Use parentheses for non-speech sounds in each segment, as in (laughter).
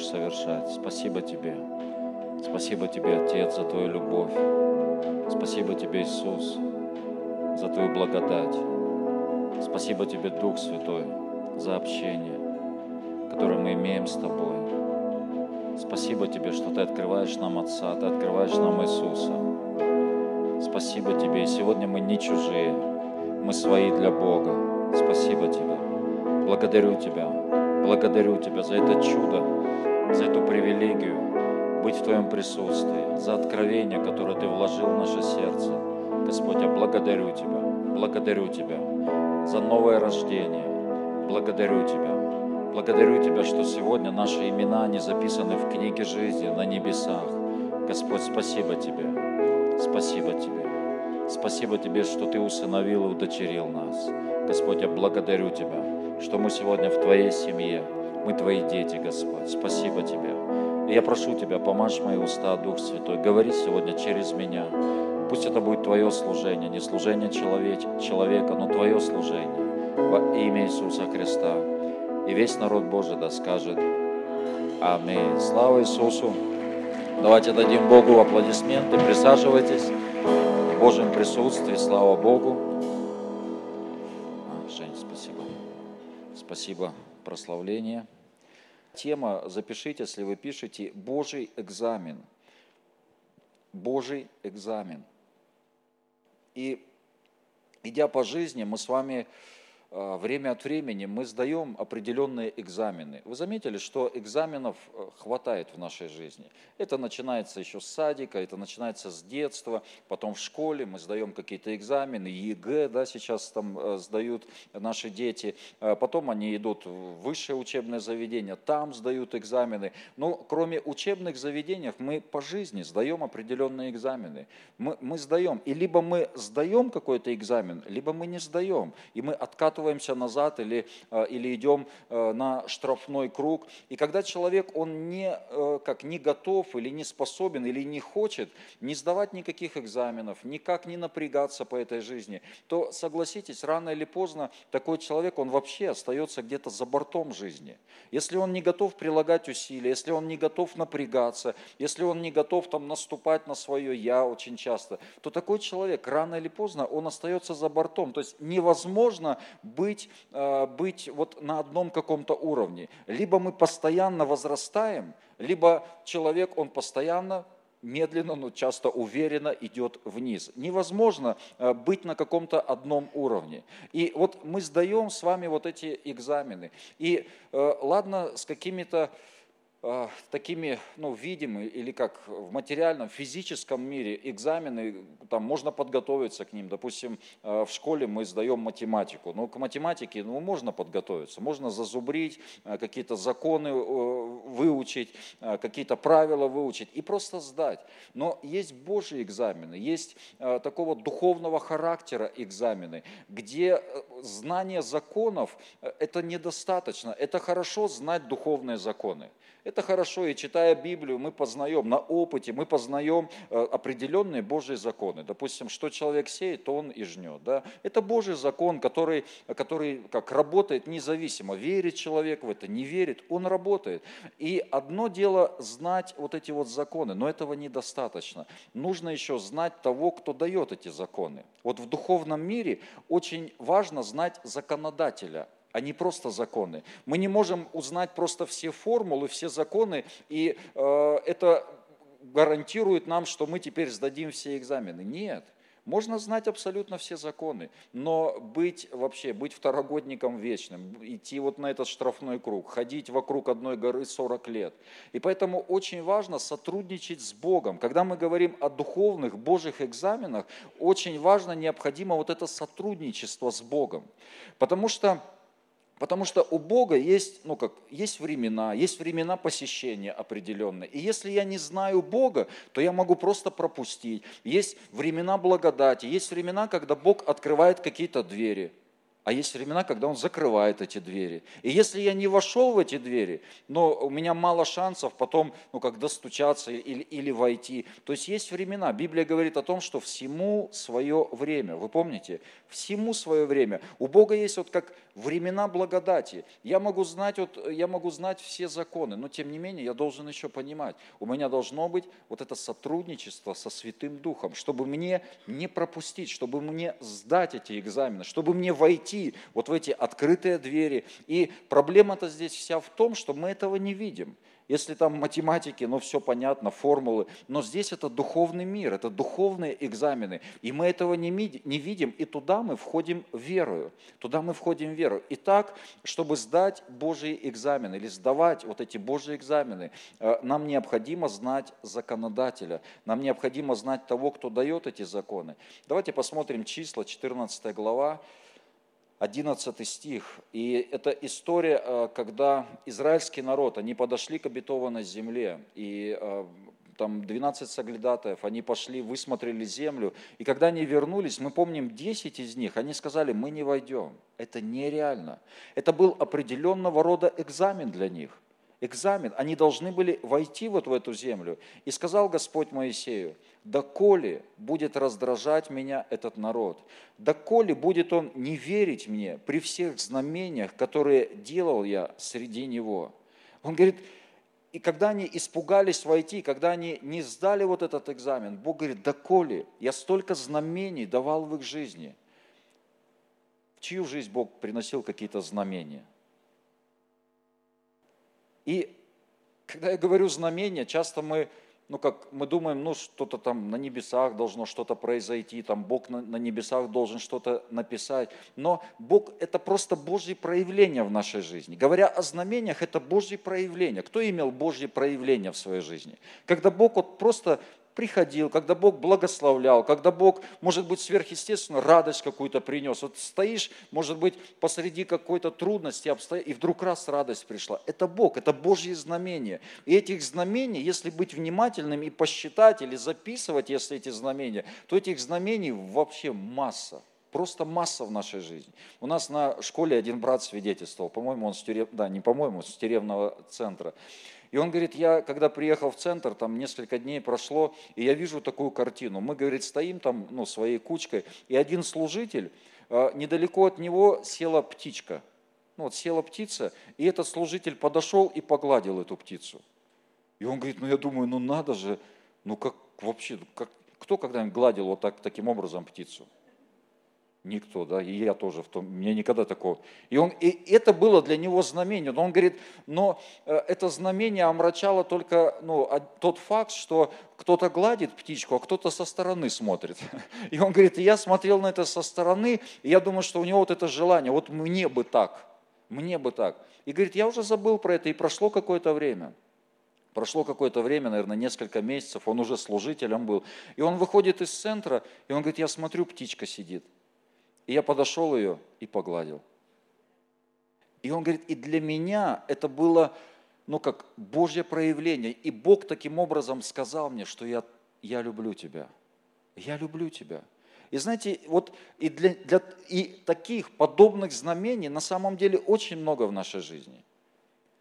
будешь совершать. Спасибо Тебе. Спасибо Тебе, Отец, за Твою любовь. Спасибо Тебе, Иисус, за Твою благодать. Спасибо Тебе, Дух Святой, за общение, которое мы имеем с Тобой. Спасибо Тебе, что Ты открываешь нам Отца, Ты открываешь нам Иисуса. Спасибо Тебе. И сегодня мы не чужие, мы свои для Бога. Спасибо Тебе. Благодарю Тебя. Благодарю Тебя за это чудо, за эту привилегию быть в Твоем присутствии, за откровение, которое Ты вложил в наше сердце. Господь, я благодарю Тебя, благодарю Тебя за новое рождение. Благодарю Тебя. Благодарю Тебя, что сегодня наши имена не записаны в книге жизни на небесах. Господь, спасибо Тебе. Спасибо Тебе. Спасибо Тебе, что Ты усыновил и удочерил нас. Господь, я благодарю Тебя, что мы сегодня в Твоей семье. Мы Твои дети, Господь. Спасибо Тебе. И я прошу Тебя, помажь мои уста, Дух Святой. Говори сегодня через меня. Пусть это будет Твое служение, не служение человека, но Твое служение во имя Иисуса Христа. И весь народ Божий да скажет Аминь. Слава Иисусу. Давайте дадим Богу аплодисменты. Присаживайтесь в Божьем присутствии. Слава Богу. А, Жень, спасибо. Спасибо. Прославление. Тема, запишите, если вы пишете, Божий экзамен. Божий экзамен. И идя по жизни, мы с вами время от времени мы сдаем определенные экзамены. Вы заметили, что экзаменов э, хватает в нашей жизни. Это начинается еще с садика, это начинается с детства, потом в школе мы сдаем какие-то экзамены, ЕГЭ, да, сейчас там э, сдают наши дети, а потом они идут в высшее учебное заведение, там сдают экзамены. Но кроме учебных заведений мы по жизни сдаем определенные экзамены. Мы, мы сдаем, и либо мы сдаем какой-то экзамен, либо мы не сдаем, и мы откатываем откатываемся назад или, э, или идем э, на штрафной круг. И когда человек, он не, э, как, не готов или не способен или не хочет не сдавать никаких экзаменов, никак не напрягаться по этой жизни, то согласитесь, рано или поздно такой человек, он вообще остается где-то за бортом жизни. Если он не готов прилагать усилия, если он не готов напрягаться, если он не готов там наступать на свое «я» очень часто, то такой человек рано или поздно, он остается за бортом. То есть невозможно быть, э, быть вот на одном каком-то уровне. Либо мы постоянно возрастаем, либо человек, он постоянно медленно, но часто уверенно идет вниз. Невозможно э, быть на каком-то одном уровне. И вот мы сдаем с вами вот эти экзамены. И э, ладно, с какими-то такими, ну, видимы или как в материальном, физическом мире экзамены, там можно подготовиться к ним. Допустим, а, в школе мы сдаем математику. Ну, к математике, ну, можно подготовиться, можно зазубрить, а, какие-то законы выучить, какие-то правила выучить и просто сдать. Но есть Божьи экзамены, есть такого духовного характера экзамены, где э, знание законов э, – это недостаточно. Это хорошо знать духовные законы. Это хорошо, и читая Библию, мы познаем на опыте, мы познаем э, определенные Божьи законы. Допустим, что человек сеет, то он и жнет. Да? Это Божий закон, который, который как работает независимо. Верит человек в это, не верит, он работает. И одно дело знать вот эти вот законы, но этого недостаточно. Нужно еще знать того, кто дает эти законы. Вот в духовном мире очень важно знать законодателя, не просто законы. Мы не можем узнать просто все формулы, все законы, и э, это гарантирует нам, что мы теперь сдадим все экзамены. Нет. Можно знать абсолютно все законы, но быть вообще, быть второгодником вечным, идти вот на этот штрафной круг, ходить вокруг одной горы 40 лет. И поэтому очень важно сотрудничать с Богом. Когда мы говорим о духовных Божьих экзаменах, очень важно, необходимо вот это сотрудничество с Богом. Потому что Потому что у Бога есть, ну как, есть времена, есть времена посещения определенные. И если я не знаю Бога, то я могу просто пропустить. Есть времена благодати, есть времена, когда Бог открывает какие-то двери. а есть времена, когда Он закрывает эти двери. И если я не вошел в эти двери, но у меня мало шансов потом, ну, как достучаться или, или войти. То есть есть времена. Библия говорит о том, что всему свое время. Вы помните? Всему свое время. У Бога есть вот как времена благодати. Я могу знать, вот, я могу знать все законы, но тем не менее я должен еще понимать, у меня должно быть вот это сотрудничество со Святым Духом, чтобы мне не пропустить, чтобы мне сдать эти экзамены, чтобы мне войти вот в эти открытые двери. И проблема-то здесь вся в том, что мы этого не видим. Если там математики, ну все понятно, формулы, но здесь это духовный мир, это духовные экзамены, и мы этого не, не видим, и туда мы входим верою, туда мы входим верою. И так, чтобы сдать Божьи экзамены или сдавать вот эти Божьи экзамены, э, нам необходимо знать законодателя, нам необходимо знать того, кто дает эти законы. Давайте посмотрим числа, 14 глава, 11 стих. И это история, э, когда израильский народ, они подошли к обетованной земле, и э, там 12 соглядатаев, они пошли, высмотрели землю, и когда они вернулись, мы помним 10 из них, они сказали, мы не войдем, это нереально. Это был определенного рода экзамен для них – экзамен, они должны были войти вот в эту землю. И сказал Господь Моисею, доколе будет раздражать меня этот народ, доколе будет он не верить мне при всех знамениях, которые делал я среди него. Он говорит, и когда они испугались войти, когда они не сдали вот этот экзамен, Бог говорит, доколе я столько знамений давал в их жизни. В чью жизнь Бог приносил какие-то знамения? И когда я говорю знамения, часто мы, ну как мы думаем, ну что-то там на небесах должно что-то произойти, там Бог на, на небесах должен что-то написать. Но Бог это просто Божье проявление в нашей жизни. Говоря о знамениях, это Божье проявление. Кто имел Божье проявление в своей жизни? Когда Бог вот просто приходил, когда Бог благословлял, когда Бог, может быть, сверхъестественно радость какую-то принес. Вот стоишь, может быть, посреди какой-то трудности, и вдруг раз радость пришла. Это Бог, это Божьи знамения. И этих знамений, если быть внимательным и посчитать или записывать, если эти знамения, то этих знамений вообще масса. Просто масса в нашей жизни. У нас на школе один брат свидетельствовал, по-моему, он с тюрем, да, не по-моему, с тюремного центра. И он говорит, я когда приехал в центр, там несколько дней прошло, и я вижу такую картину. Мы, говорит, стоим там, ну, своей кучкой, и один служитель, а, недалеко от него села птичка. Ну, вот села птица, и этот служитель подошел и погладил эту птицу. И он говорит, ну, я думаю, ну, надо же, ну, как вообще, как, кто когда-нибудь гладил вот так, таким образом птицу? Никто, да, и я тоже в том, мне никогда такого. И, он, и это было для него знамение. Но он говорит, но э, это знамение омрачало только ну, тот факт, что кто-то гладит птичку, а кто-то со стороны смотрит. (laughs) И он говорит, я смотрел на это со стороны, и я думаю, что у него вот это желание, вот мне бы так, мне бы так. И говорит, я уже забыл про это, и прошло какое-то время. Прошло какое-то время, наверное, несколько месяцев, он уже служителем был. И он выходит из центра, и он говорит, я смотрю, птичка сидит. И я подошел ее и погладил. И он говорит, и для меня это было, ну, как Божье проявление. И Бог таким образом сказал мне, что я, я люблю тебя. Я люблю тебя. И знаете, вот и, для, для, и таких подобных знамений на самом деле очень много в нашей жизни –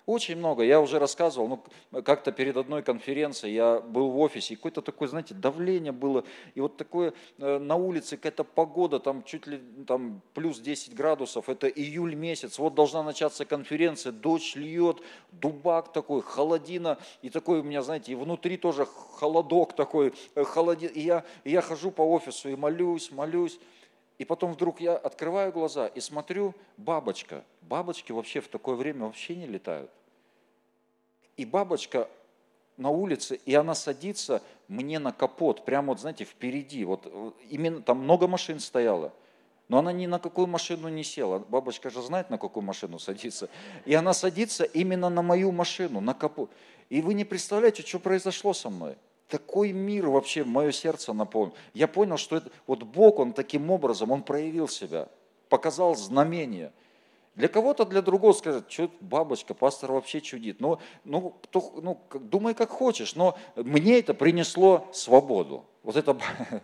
очень много. Я уже рассказывал, ну, как-то перед одной конференцией я был в офисе, и какое-то такое, знаете, давление было, и вот такое э, на улице какая-то погода, там чуть ли там плюс 10 градусов, это июль месяц, вот должна начаться конференция, дождь льет, дубак такой, холодина, и такой у меня, знаете, и внутри тоже холодок такой, э, холодин, и я, и я хожу по офису и молюсь, молюсь, и потом вдруг я открываю глаза и смотрю, бабочка. Бабочки вообще в такое время вообще не летают. И бабочка на улице, и она садится мне на капот, прямо вот, знаете, впереди. Вот именно там много машин стояло. Но она ни на какую машину не села. Бабочка же знает, на какую машину садится. И она садится именно на мою машину, на капот. И вы не представляете, что произошло со мной такой мир вообще мое сердце наполнил. Я понял, что это, вот Бог, Он таким образом, Он проявил себя, показал знамение. Для кого-то, для другого скажет, что бабочка, пастор вообще чудит. Ну, ну, кто, ну, думай как хочешь, но мне это принесло свободу. вот эта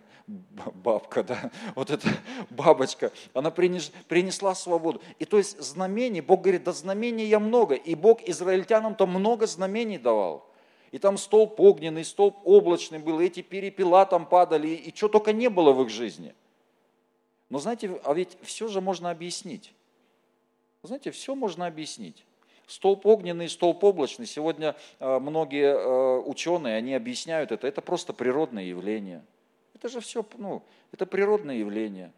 (laughs) бабка, да, вот эта (laughs) бабочка, она принесла свободу. И то есть знамений, Бог говорит, да знамений я много. И Бог израильтянам-то много знамений давал. И там столб огненный, столб облачный был, и эти перепела там падали, и, что только не было в их жизни. Но знаете, а ведь все же можно объяснить. Знаете, все можно объяснить. Столб огненный, столб облачный. Сегодня э, многие э, ученые, они объясняют это. Это просто природное явление. Это же все, ну, это природное явление.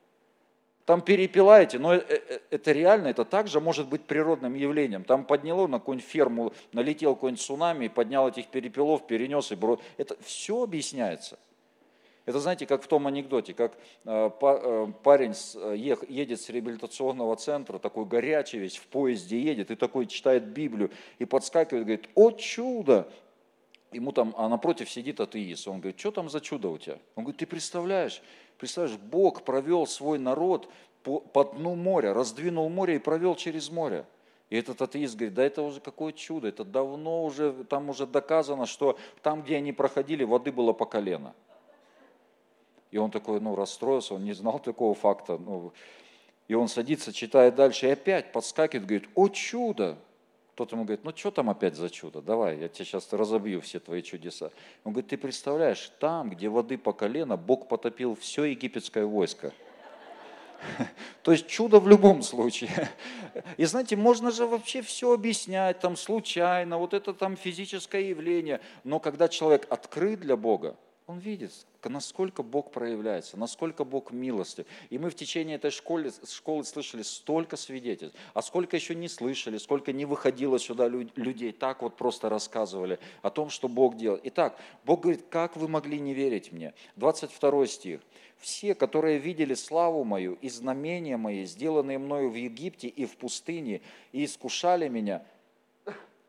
Там перепилаете, но э, это реально, это также может быть природным явлением. Там подняло на какую-нибудь ферму, налетел какой-нибудь цунами, поднял этих перепелов, перенес и бросил. Это все объясняется. Это знаете, как в том анекдоте, как э, э, парень э, едет с реабилитационного центра, такой горячий весь, в поезде едет, и такой читает Библию, и подскакивает, говорит, о чудо! Ему там, а напротив сидит атеист. Он говорит, что там за чудо у тебя? Он говорит, ты представляешь, представляешь, Бог провел свой народ по, по дну моря, раздвинул море и провел через море. И этот атеист говорит, да это уже какое чудо, это давно уже, там уже доказано, что там, где они проходили, воды было по колено. И он такой, ну, расстроился, он не знал такого факта. Ну, и он садится, читает дальше, и опять подскакивает, говорит, о чудо! Кто-то ему говорит, ну что там опять за чудо? Давай, я тебе сейчас разобью все твои чудеса. Он говорит, ты представляешь, там, где воды по колено, Бог потопил все египетское войско. (laughs) То есть чудо в любом случае. И знаете, можно же вообще все объяснять, там случайно, вот это там физическое явление. Но когда человек открыт для Бога, он видит, насколько Бог проявляется, насколько Бог милостив. И мы в течение этой школы, школы слышали столько свидетельств, а сколько еще не слышали, сколько не выходило сюда людей, так вот просто рассказывали о том, что Бог делает. Итак, Бог говорит, как вы могли не верить мне? 22 стих. Все, которые видели славу мою и знамения мои, сделанные мною в Египте и в пустыне, и искушали меня,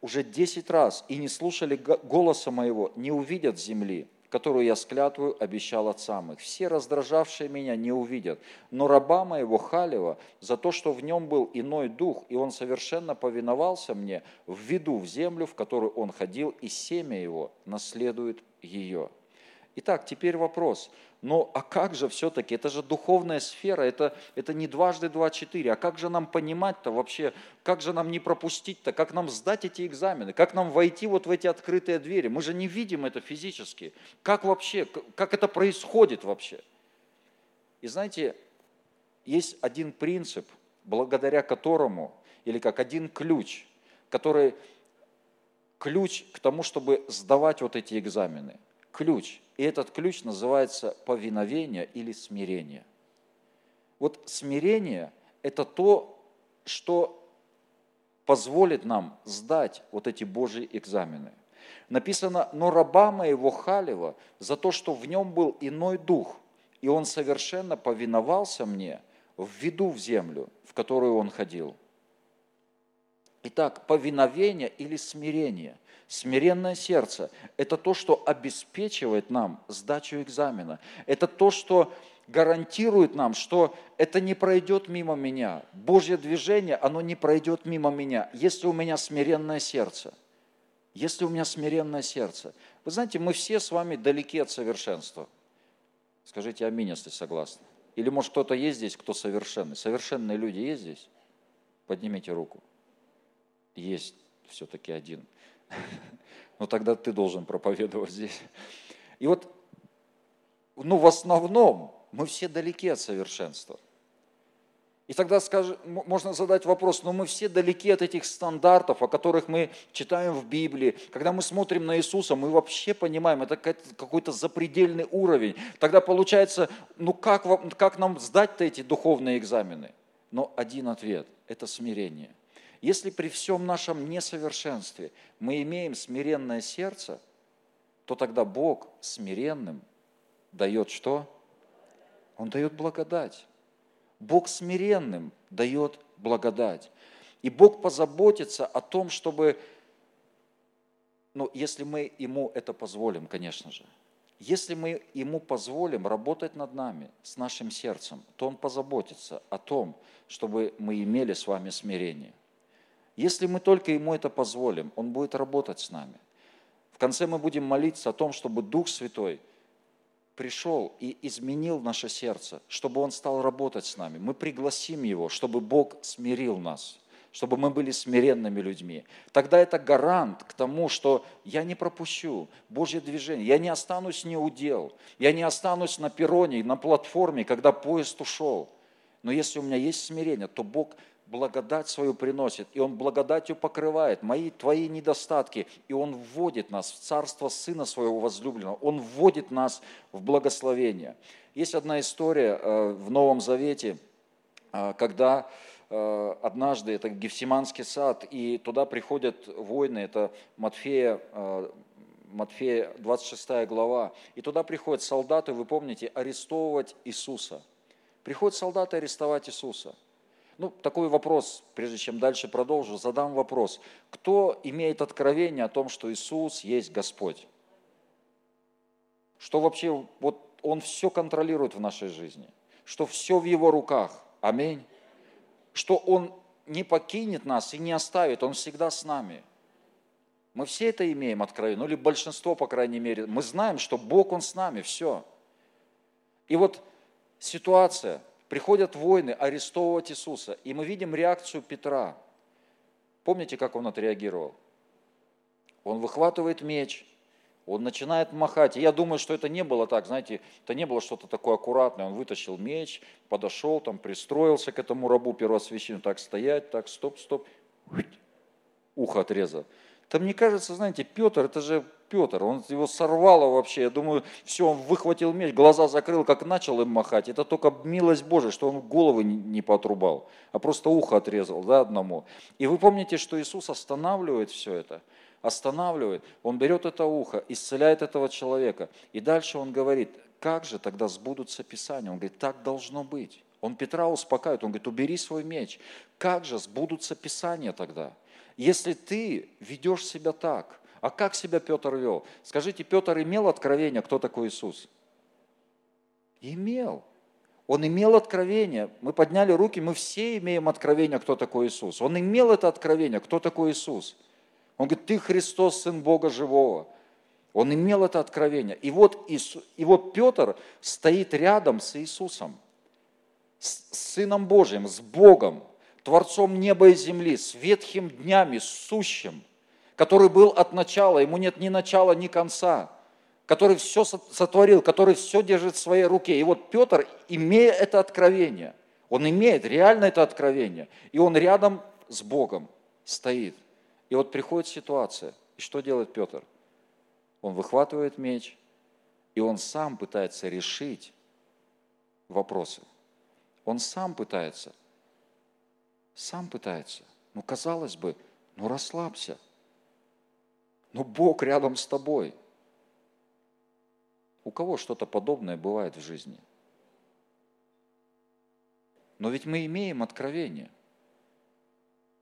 уже десять раз и не слушали голоса моего, не увидят земли которую я склятвую обещал отцам их. Все раздражавшие меня не увидят, но раба моего Халева за то, что в нем был иной дух, и он совершенно повиновался мне, введу в землю, в которую он ходил, и семя его наследует ее». Итак, теперь вопрос – но а как же все-таки, это же духовная сфера, это, это не дважды два четыре, а как же нам понимать-то вообще, как же нам не пропустить-то, как нам сдать эти экзамены, как нам войти вот в эти открытые двери, мы же не видим это физически, как вообще, как это происходит вообще. И знаете, есть один принцип, благодаря которому, или как один ключ, который ключ к тому, чтобы сдавать вот эти экзамены – ключ. И этот ключ называется повиновение или смирение. Вот смирение – это то, что позволит нам сдать вот эти Божьи экзамены. Написано, но раба моего Халева за то, что в нем был иной дух, и он совершенно повиновался мне, введу в землю, в которую он ходил. Итак, повиновение или смирение – Смиренное сердце – это то, что обеспечивает нам сдачу экзамена. Это то, что гарантирует нам, что это не пройдет мимо меня. Божье движение, оно не пройдет мимо меня, если у меня смиренное сердце. Если у меня смиренное сердце. Вы знаете, мы все с вами далеки от совершенства. Скажите аминь, если согласны. Или может кто-то есть здесь, кто совершенный. Совершенные люди есть здесь? Поднимите руку. Есть все-таки один. Но тогда ты должен проповедовать здесь. И вот, ну, в основном мы все далеки от совершенства. И тогда скажем, можно задать вопрос, но мы все далеки от этих стандартов, о которых мы читаем в Библии. Когда мы смотрим на Иисуса, мы вообще понимаем, это какой-то запредельный уровень. Тогда получается, ну как, как нам сдать-то эти духовные экзамены? Но один ответ – это смирение. Если при всем нашем несовершенстве мы имеем смиренное сердце, то тогда Бог смиренным дает что? Он дает благодать. Бог смиренным дает благодать. И Бог позаботится о том, чтобы, ну, если мы Ему это позволим, конечно же, если мы Ему позволим работать над нами, с нашим сердцем, то Он позаботится о том, чтобы мы имели с вами смирение. Если мы только Ему это позволим, Он будет работать с нами. В конце мы будем молиться о том, чтобы Дух Святой пришел и изменил наше сердце, чтобы Он стал работать с нами. Мы пригласим Его, чтобы Бог смирил нас, чтобы мы были смиренными людьми. Тогда это гарант к тому, что я не пропущу Божье движение, я не останусь неудел, я не останусь на перроне, на платформе, когда поезд ушел. Но если у меня есть смирение, то Бог благодать свою приносит, и Он благодатью покрывает мои, твои недостатки, и Он вводит нас в царство Сына Своего возлюбленного, Он вводит нас в благословение. Есть одна история э, в Новом Завете, э, когда э, однажды это Гефсиманский сад, и туда приходят воины, это Матфея, Матфея 26 глава, и туда приходят солдаты, вы помните, арестовывать Иисуса. Приходят солдаты арестовать Иисуса – ну, такой вопрос, прежде чем дальше продолжу, задам вопрос. Кто имеет откровение о том, что Иисус есть Господь? Что вообще, вот Он все контролирует в нашей жизни, что все в Его руках. Аминь. Что Он не покинет нас и не оставит, Он всегда с нами. Мы все это имеем откровение, ну или большинство, по крайней мере. Мы знаем, что Бог, Он с нами, все. И вот ситуация, Приходят воины арестовывать Иисуса, и мы видим реакцию Петра. Помните, как он отреагировал? Он выхватывает меч, он начинает махать. И я думаю, что это не было так, знаете, это не было что-то такое аккуратное. Он вытащил меч, подошел, там, пристроился к этому рабу первосвященника, так стоять, так, стоп, стоп, ухо отрезал. Там мне кажется, знаете, Петр, это же Петр, он его сорвало вообще. Я думаю, все, он выхватил меч, глаза закрыл, как начал им махать. Это только милость Божия, что он головы не поотрубал, а просто ухо отрезал да, одному. И вы помните, что Иисус останавливает все это, останавливает. Он берет это ухо, исцеляет этого человека. И дальше он говорит, как же тогда сбудутся Писания? Он говорит, так должно быть. Он Петра успокаивает, он говорит, убери свой меч. Как же сбудутся Писания тогда? Если ты ведешь себя так, а как себя Петр вел? Скажите, Петр имел откровение, кто такой Иисус? Имел. Он имел откровение. Мы подняли руки, мы все имеем откровение, кто такой Иисус. Он имел это откровение, кто такой Иисус. Он говорит, ты Христос, Сын Бога Живого. Он имел это откровение. И вот, Иисус, и вот Петр стоит рядом с Иисусом, с Сыном Божьим, с Богом. Творцом неба и земли, с ветхим днями, с сущим, который был от начала, ему нет ни начала, ни конца, который все сотворил, который все держит в своей руке. И вот Петр, имея это откровение, он имеет реально это откровение, и он рядом с Богом стоит. И вот приходит ситуация, и что делает Петр? Он выхватывает меч, и он сам пытается решить вопросы. Он сам пытается – сам пытается. Ну, казалось бы, ну расслабься. Но Бог рядом с тобой. У кого что-то подобное бывает в жизни? Но ведь мы имеем откровение.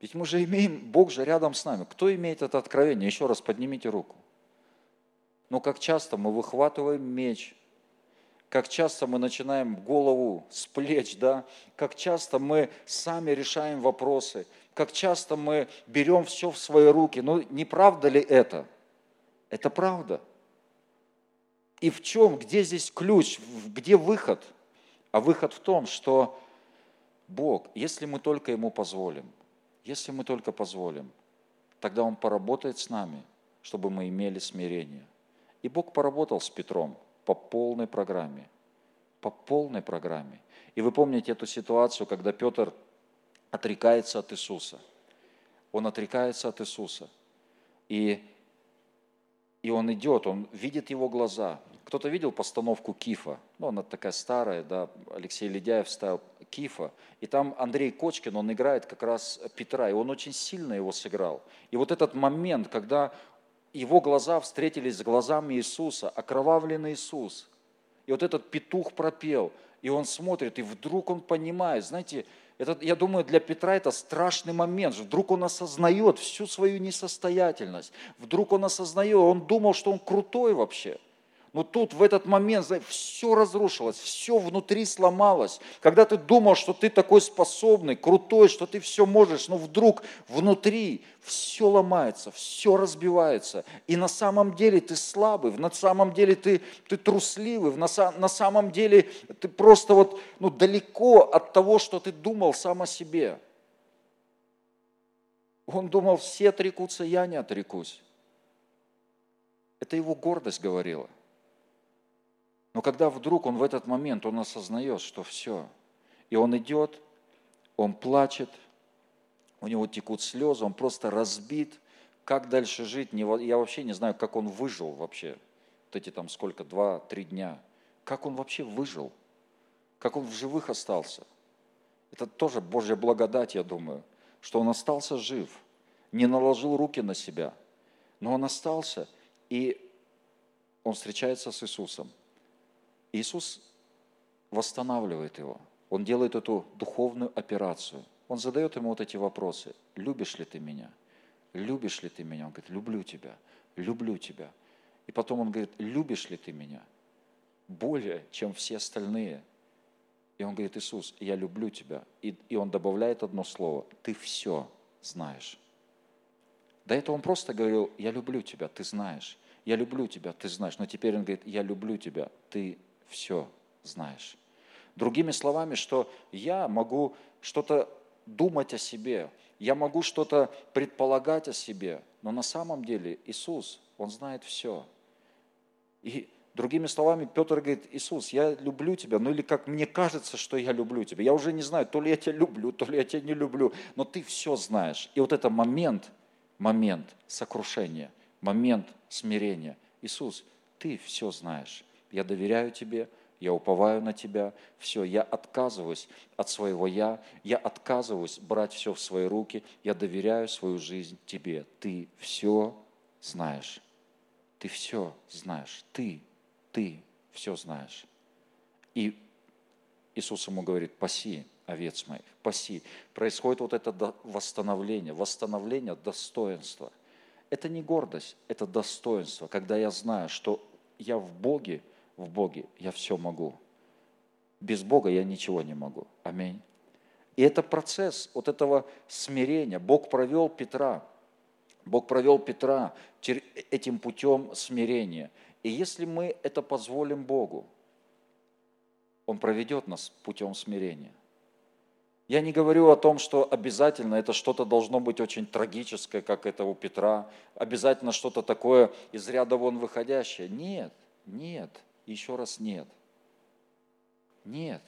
Ведь мы же имеем, Бог же рядом с нами. Кто имеет это откровение? Еще раз поднимите руку. Но как часто мы выхватываем меч – как часто мы начинаем голову с плеч, да, как часто мы сами решаем вопросы, как часто мы берем все в свои руки. Ну, не правда ли это? Это правда. И в чем, где здесь ключ, где выход? А выход в том, что Бог, если мы только Ему позволим, если мы только позволим, тогда Он поработает с нами, чтобы мы имели смирение. И Бог поработал с Петром – по полной программе. По полной программе. И вы помните эту ситуацию, когда Петр отрекается от Иисуса. Он отрекается от Иисуса. И, и он идет, он видит его глаза. Кто-то видел постановку Кифа? Ну, она такая старая, да, Алексей Ледяев ставил Кифа. И там Андрей Кочкин, он играет как раз Петра, и он очень сильно его сыграл. И вот этот момент, когда его глаза встретились с глазами Иисуса, окровавленный Иисус. И вот этот петух пропел, и он смотрит, и вдруг он понимает, знаете, это, я думаю, для Петра это страшный момент. Вдруг он осознает всю свою несостоятельность. Вдруг он осознает, он думал, что он крутой вообще. Но тут в этот момент знаете, все разрушилось, все внутри сломалось. Когда ты думал, что ты такой способный, крутой, что ты все можешь, но вдруг внутри все ломается, все разбивается. И на самом деле ты слабый, на самом деле ты, ты трусливый, на, на самом деле ты просто вот ну, далеко от того, что ты думал сам о себе. Он думал, все отрекутся, я не отрекусь. Это его гордость говорила. Но когда вдруг он в этот момент, он осознает, что все, и он идет, он плачет, у него текут слезы, он просто разбит, как дальше жить, я вообще не знаю, как он выжил вообще, вот эти там сколько, два-три дня, как он вообще выжил, как он в живых остался. Это тоже Божья благодать, я думаю, что он остался жив, не наложил руки на себя, но он остался, и он встречается с Иисусом – Иисус восстанавливает его. Он делает эту духовную операцию. Он задает ему вот эти вопросы. Любишь ли ты меня? Любишь ли ты меня? Он говорит, люблю тебя, люблю тебя. И потом он говорит, любишь ли ты меня? Более, чем все остальные. И он говорит, Иисус, я люблю тебя. И, и он добавляет одно слово, ты все знаешь. До этого он просто говорил, я люблю тебя, ты знаешь. Я люблю тебя, ты знаешь. Но теперь он говорит, я люблю тебя, ты все знаешь. Другими словами, что я могу что-то думать о себе, я могу что-то предполагать о себе, но на самом деле Иисус, Он знает все. И другими словами, Петр говорит, Иисус, я люблю тебя, ну или как мне кажется, что я люблю тебя. Я уже не знаю, то ли я тебя люблю, то ли я тебя не люблю, но ты все знаешь. И вот это момент, момент сокрушения, момент смирения. Иисус, ты все знаешь я доверяю тебе, я уповаю на тебя, все, я отказываюсь от своего я, я отказываюсь брать все в свои руки, я доверяю свою жизнь тебе. Ты все знаешь. Ты все знаешь. Ты, ты все знаешь. И Иисус ему говорит, паси овец моих, паси. Происходит вот это восстановление, восстановление достоинства. Это не гордость, это достоинство, когда я знаю, что я в Боге – в Боге я все могу. Без Бога я ничего не могу. Аминь. И это процесс вот этого смирения. Бог провел Петра. Бог провел Петра этим путем смирения. И если мы это позволим Богу, Он проведет нас путем смирения. Я не говорю о том, что обязательно это что-то должно быть очень трагическое, как это у Петра, обязательно что-то такое из ряда вон выходящее. Нет, нет еще раз нет. Нет.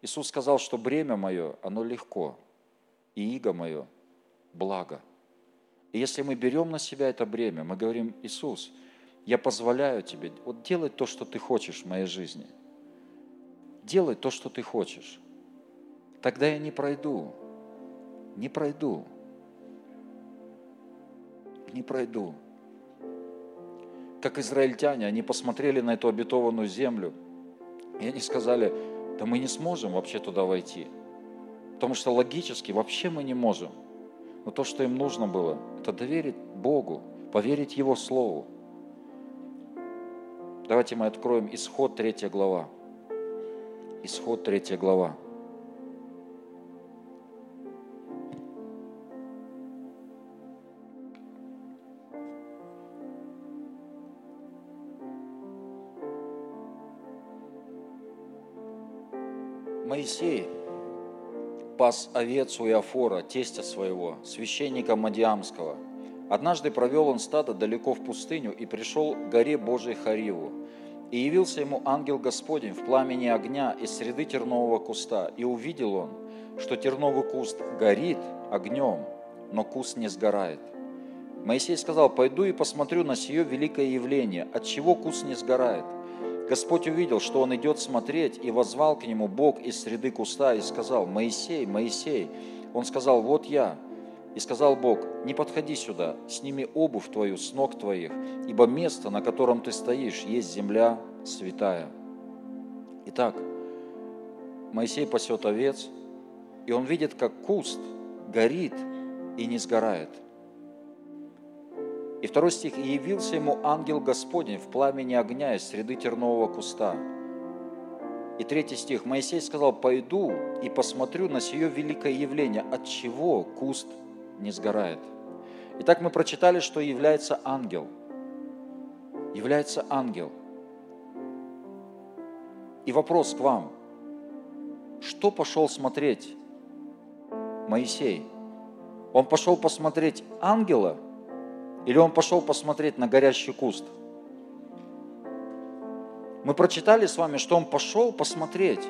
Иисус сказал, что бремя мое, оно легко, и иго мое благо. И если мы берем на себя это бремя, мы говорим, Иисус, я позволяю тебе, вот делай то, что ты хочешь в моей жизни. Делай то, что ты хочешь. Тогда я не пройду. Не пройду. Не пройду как израильтяне, они посмотрели на эту обетованную землю, и они сказали, да мы не сможем вообще туда войти, потому что логически вообще мы не можем. Но то, что им нужно было, это доверить Богу, поверить Его Слову. Давайте мы откроем Исход 3 глава. Исход 3 глава. Моисей пас овец у Иофора, тестя своего, священника Мадиамского. Однажды провел он стадо далеко в пустыню и пришел к горе Божией Хариву. И явился ему ангел Господень в пламени огня из среды тернового куста. И увидел он, что терновый куст горит огнем, но куст не сгорает. Моисей сказал, пойду и посмотрю на сие великое явление, от чего куст не сгорает – Господь увидел, что он идет смотреть, и возвал к нему Бог из среды куста и сказал, «Моисей, Моисей!» Он сказал, «Вот я». И сказал Бог, «Не подходи сюда, сними обувь твою с ног твоих, ибо место, на котором ты стоишь, есть земля святая». Итак, Моисей пасет овец, и он видит, как куст горит и не сгорает. И второй стих. «И явился ему ангел Господень в пламени огня из среды тернового куста». И третий стих. Моисей сказал, пойду и посмотрю на сие великое явление, от чего куст не сгорает. Итак, мы прочитали, что является ангел. Является ангел. И вопрос к вам. Что пошел смотреть Моисей? Он пошел посмотреть ангела или он пошел посмотреть на горящий куст? Мы прочитали с вами, что он пошел посмотреть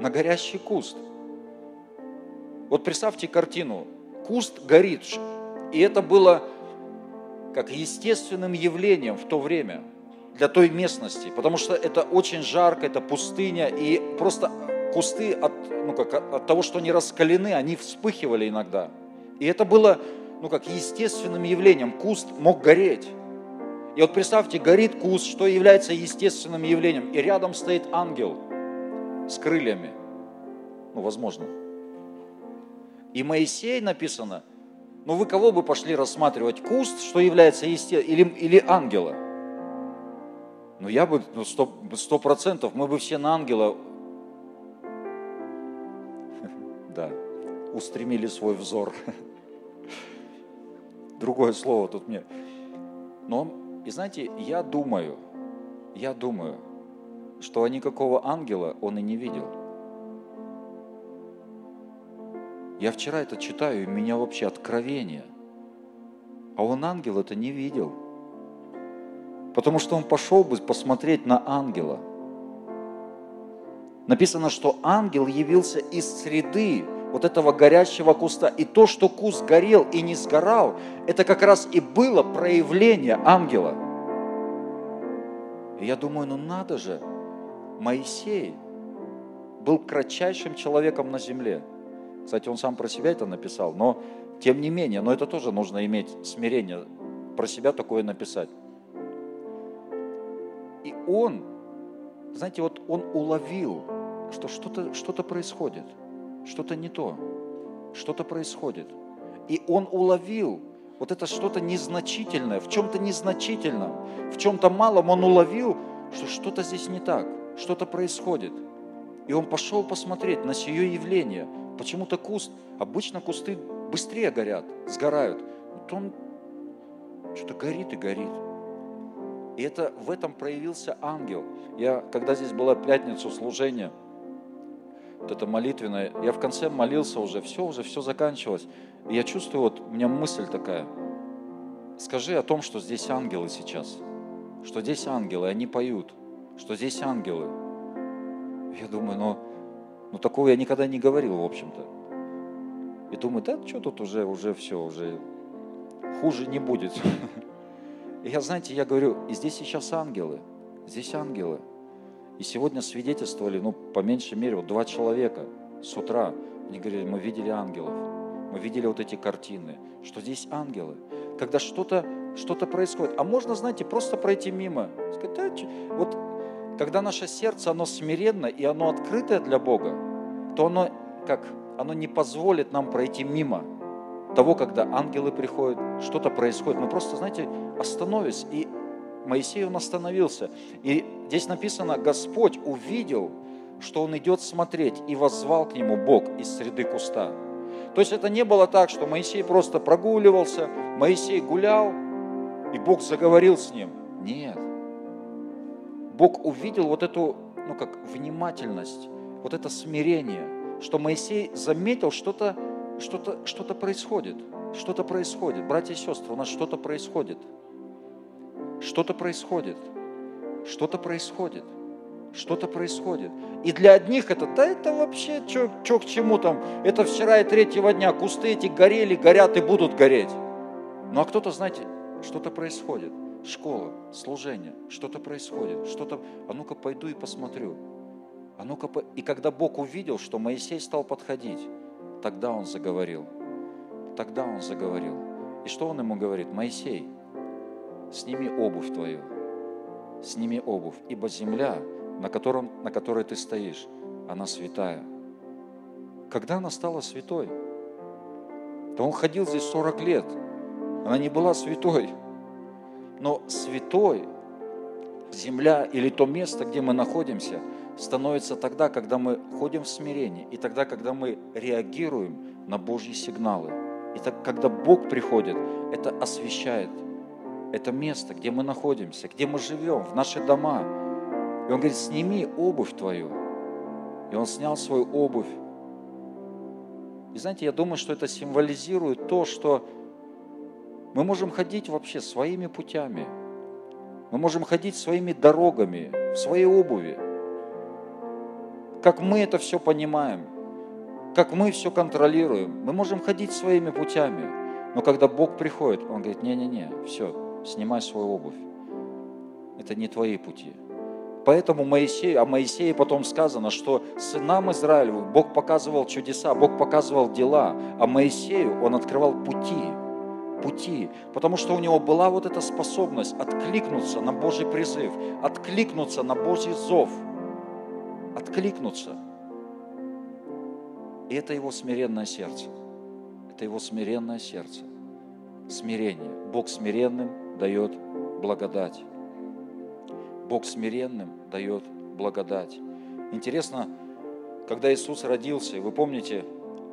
на горящий куст. Вот представьте картину. Куст горит. И это было как естественным явлением в то время для той местности, потому что это очень жарко, это пустыня, и просто кусты от, ну как, от того, что они раскалены, они вспыхивали иногда. И это было ну как естественным явлением. Куст мог гореть. И вот представьте, горит куст, что является естественным явлением, и рядом стоит ангел с крыльями. Ну, возможно. И Моисей написано, ну вы кого бы пошли рассматривать, куст, что является естественным, или, или ангела? Ну я бы, ну сто процентов, мы бы все на ангела, (laughs) да, устремили свой взор. (laughs) Другое слово тут мне. Но и знаете, я думаю, я думаю, что никакого ангела он и не видел. Я вчера это читаю, и у меня вообще откровение. А он ангел это не видел. Потому что он пошел бы посмотреть на ангела. Написано, что ангел явился из среды вот этого горящего куста. И то, что куст горел и не сгорал, это как раз и было проявление ангела. И я думаю, ну надо же, Моисей был кратчайшим человеком на земле. Кстати, он сам про себя это написал, но тем не менее, но это тоже нужно иметь смирение, про себя такое написать. И он, знаете, вот он уловил, что что-то что происходит – что-то не то, что-то происходит. И он уловил вот это что-то незначительное, в чем-то незначительном, в чем-то малом он уловил, что что-то здесь не так, что-то происходит. И он пошел посмотреть на сие явление. Почему-то куст, обычно кусты быстрее горят, сгорают. Вот он что-то горит и горит. И это в этом проявился ангел. Я, когда здесь была пятницу служения, вот это молитвенное, я в конце молился уже, все, уже все заканчивалось. И я чувствую, вот у меня мысль такая, скажи о том, что здесь ангелы сейчас, что здесь ангелы, они поют, что здесь ангелы. Я думаю, ну, ну такого я никогда не говорил, в общем-то. И думаю, да что тут уже, уже все, уже хуже не будет. (laughs) И я, знаете, я говорю, и здесь сейчас ангелы, здесь ангелы. И сегодня свидетельствовали, ну, по меньшей мере, вот два человека с утра. Они говорили, мы видели ангелов, мы видели вот эти картины, что здесь ангелы. Когда что-то что происходит. А можно, знаете, просто пройти мимо. Сказать, да, вот когда наше сердце, оно смиренно и оно открытое для Бога, то оно, как, оно не позволит нам пройти мимо того, когда ангелы приходят, что-то происходит. Мы просто, знаете, остановись и Моисей, он остановился. И здесь написано, Господь увидел, что он идет смотреть, и воззвал к нему Бог из среды куста. То есть это не было так, что Моисей просто прогуливался, Моисей гулял, и Бог заговорил с ним. Нет. Бог увидел вот эту, ну как, внимательность, вот это смирение, что Моисей заметил, что-то что-то, что-то происходит, что-то происходит. Братья и сестры, у нас что-то происходит – что-то происходит. Что-то происходит. Что-то происходит. И для одних это, да это вообще, что к чему там, это вчера и третьего дня, кусты эти горели, горят и будут гореть. Ну а кто-то, знаете, что-то происходит. Школа, служение, что-то происходит, что-то, а ну-ка пойду и посмотрю. А ну-ка, по... и когда Бог увидел, что Моисей стал подходить, тогда он заговорил. Тогда он заговорил. И что он ему говорит? Моисей, сними обувь твою, сними обувь, ибо земля, на, котором, на которой ты стоишь, она святая. Когда она стала святой? То он ходил здесь 40 лет, она не была святой. Но святой, земля или то место, где мы находимся, становится тогда, когда мы ходим в смирении, и тогда, когда мы реагируем на Божьи сигналы. И так, когда Бог приходит, это освещает это место, где мы находимся, где мы живем, в наши дома. И Он говорит, сними обувь твою. И Он снял свою обувь. И знаете, я думаю, что это символизирует то, что мы можем ходить вообще своими путями. Мы можем ходить своими дорогами, в своей обуви. Как мы это все понимаем, как мы все контролируем. Мы можем ходить своими путями. Но когда Бог приходит, Он говорит, не-не-не, все, снимай свою обувь. Это не твои пути. Поэтому Моисей, о Моисее потом сказано, что сынам Израилевым Бог показывал чудеса, Бог показывал дела, а Моисею он открывал пути, пути, потому что у него была вот эта способность откликнуться на Божий призыв, откликнуться на Божий зов, откликнуться. И это его смиренное сердце. Это его смиренное сердце. Смирение. Бог смиренным дает благодать. Бог смиренным дает благодать. Интересно, когда Иисус родился, вы помните,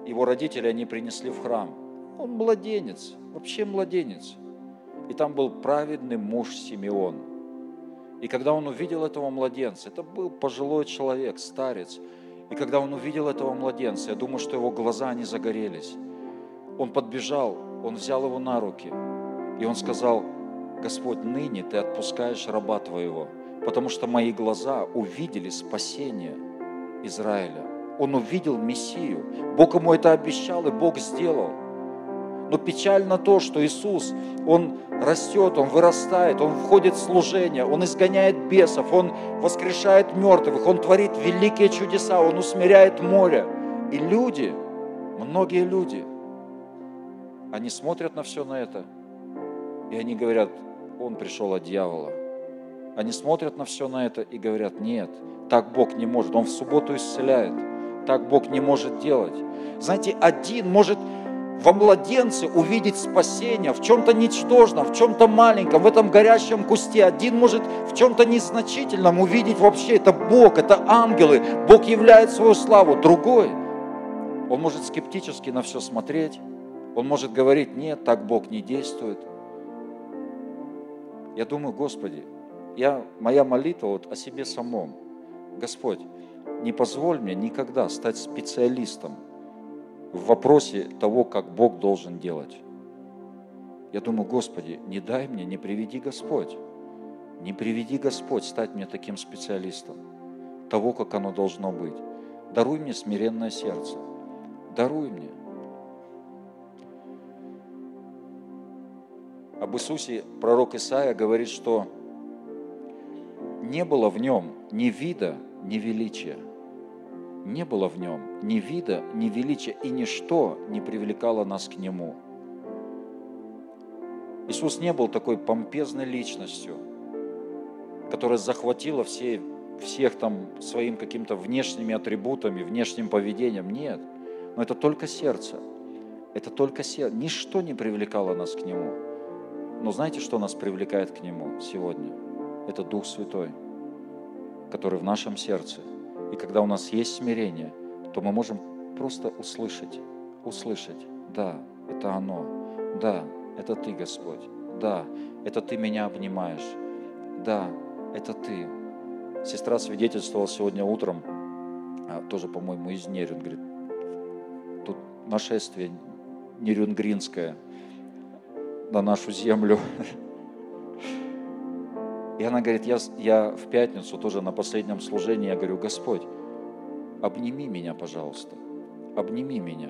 его родители, они принесли в храм. Он младенец, вообще младенец. И там был праведный муж Симеон. И когда он увидел этого младенца, это был пожилой человек, старец. И когда он увидел этого младенца, я думаю, что его глаза, они загорелись. Он подбежал, он взял его на руки, и он сказал, Господь, ныне Ты отпускаешь раба Твоего, потому что мои глаза увидели спасение Израиля. Он увидел Мессию. Бог ему это обещал, и Бог сделал. Но печально то, что Иисус, Он растет, Он вырастает, Он входит в служение, Он изгоняет бесов, Он воскрешает мертвых, Он творит великие чудеса, Он усмиряет море. И люди, многие люди, они смотрят на все на это, и они говорят, он пришел от дьявола. Они смотрят на все на это и говорят, нет, так Бог не может. Он в субботу исцеляет. Так Бог не может делать. Знаете, один может во младенце увидеть спасение, в чем-то ничтожном, в чем-то маленьком, в этом горящем кусте. Один может в чем-то незначительном увидеть вообще, это Бог, это ангелы, Бог являет свою славу. Другой, он может скептически на все смотреть, он может говорить, нет, так Бог не действует. Я думаю, Господи, я, моя молитва вот о себе самом. Господь, не позволь мне никогда стать специалистом в вопросе того, как Бог должен делать. Я думаю, Господи, не дай мне, не приведи Господь, не приведи Господь стать мне таким специалистом того, как оно должно быть. Даруй мне смиренное сердце. Даруй мне. Об Иисусе пророк Исаия говорит, что не было в нем ни вида, ни величия. Не было в нем ни вида, ни величия, и ничто не привлекало нас к Нему. Иисус не был такой помпезной личностью, которая захватила все, всех там своим каким-то внешними атрибутами, внешним поведением. Нет, но это только сердце. Это только сердце. Ничто не привлекало нас к Нему. Но знаете, что нас привлекает к Нему сегодня? Это Дух Святой, который в нашем сердце. И когда у нас есть смирение, то мы можем просто услышать, услышать, да, это оно, да, это Ты, Господь, да, это Ты меня обнимаешь, да, это Ты. Сестра свидетельствовала сегодня утром, а, тоже, по-моему, из Нерюн, говорит, тут нашествие нерюнгринское – на нашу землю. И она говорит, я, я в пятницу тоже на последнем служении, я говорю, Господь, обними меня, пожалуйста, обними меня.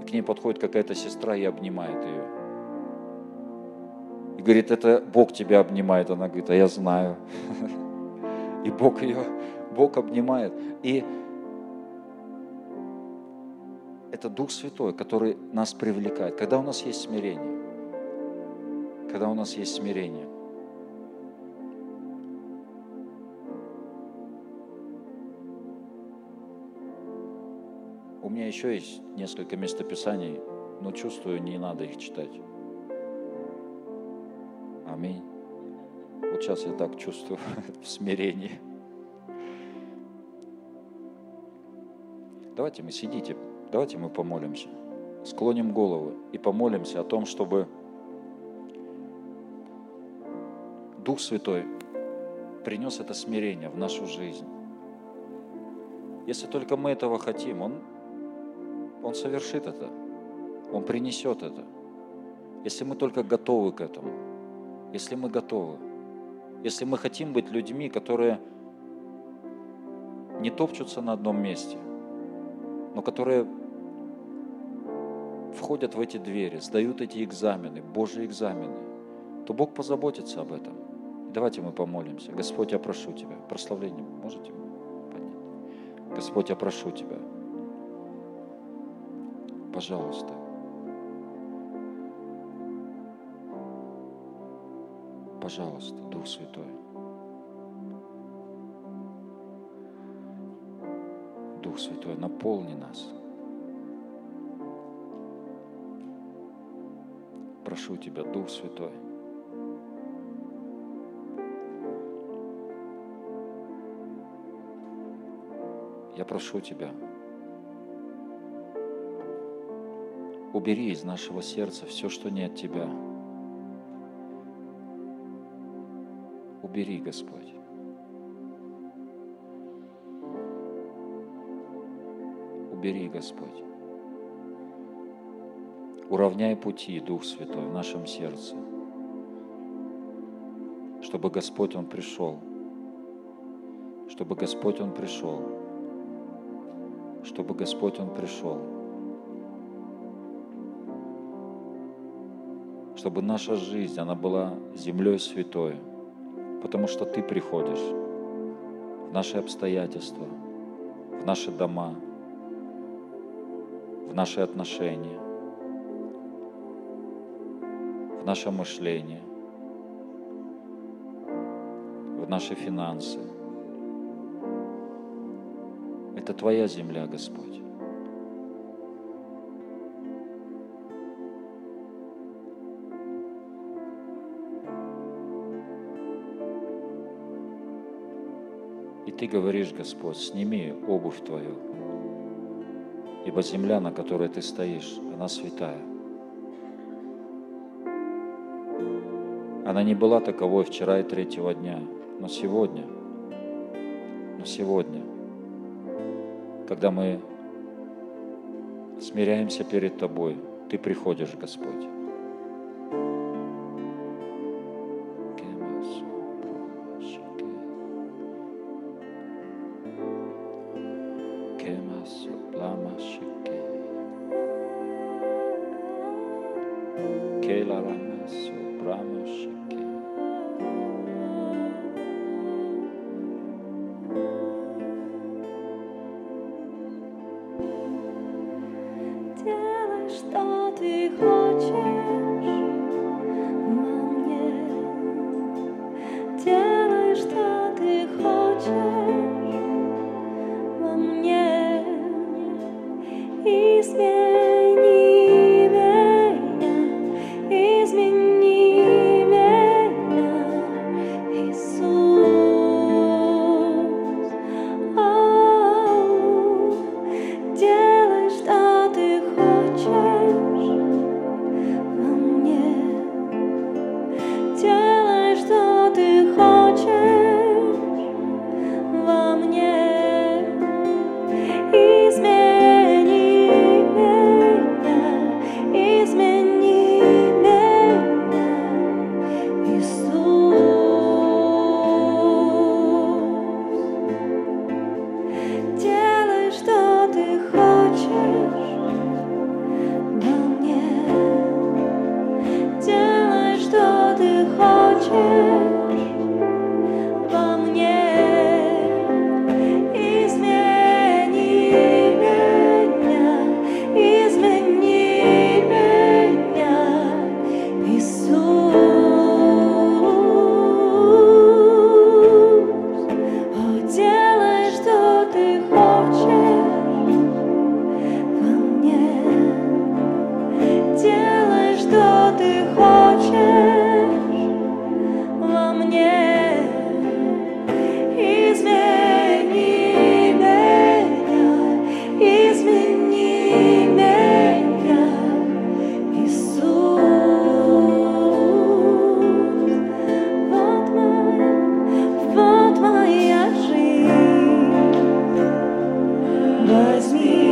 И к ней подходит какая-то сестра и обнимает ее. И говорит, это Бог тебя обнимает. Она говорит, а я знаю. (laughs) И Бог ее, Бог обнимает. И это Дух Святой, который нас привлекает, когда у нас есть смирение когда у нас есть смирение. У меня еще есть несколько местописаний, но чувствую, не надо их читать. Аминь. Вот сейчас я так чувствую (laughs) в смирении. Давайте мы сидите, давайте мы помолимся. Склоним головы и помолимся о том, чтобы Дух Святой принес это смирение в нашу жизнь. Если только мы этого хотим, Он, Он совершит это, Он принесет это. Если мы только готовы к этому, если мы готовы, если мы хотим быть людьми, которые не топчутся на одном месте, но которые входят в эти двери, сдают эти экзамены, Божьи экзамены, то Бог позаботится об этом. Давайте мы помолимся. Господь, я прошу Тебя. Прославление можете поднять? Господь, я прошу Тебя. Пожалуйста. Пожалуйста, Дух Святой. Дух Святой, наполни нас. Прошу Тебя, Дух Святой. Я прошу Тебя, убери из нашего сердца все, что не от Тебя. Убери, Господь. Убери, Господь. Уравняй пути, Дух Святой, в нашем сердце, чтобы Господь Он пришел, чтобы Господь Он пришел чтобы Господь Он пришел. Чтобы наша жизнь, она была землей святой, потому что Ты приходишь в наши обстоятельства, в наши дома, в наши отношения, в наше мышление, в наши финансы – это Твоя земля, Господь. И Ты говоришь, Господь, сними обувь Твою, ибо земля, на которой Ты стоишь, она святая. Она не была таковой вчера и третьего дня, но сегодня, но сегодня – когда мы смиряемся перед Тобой, Ты приходишь, Господь. Bless me.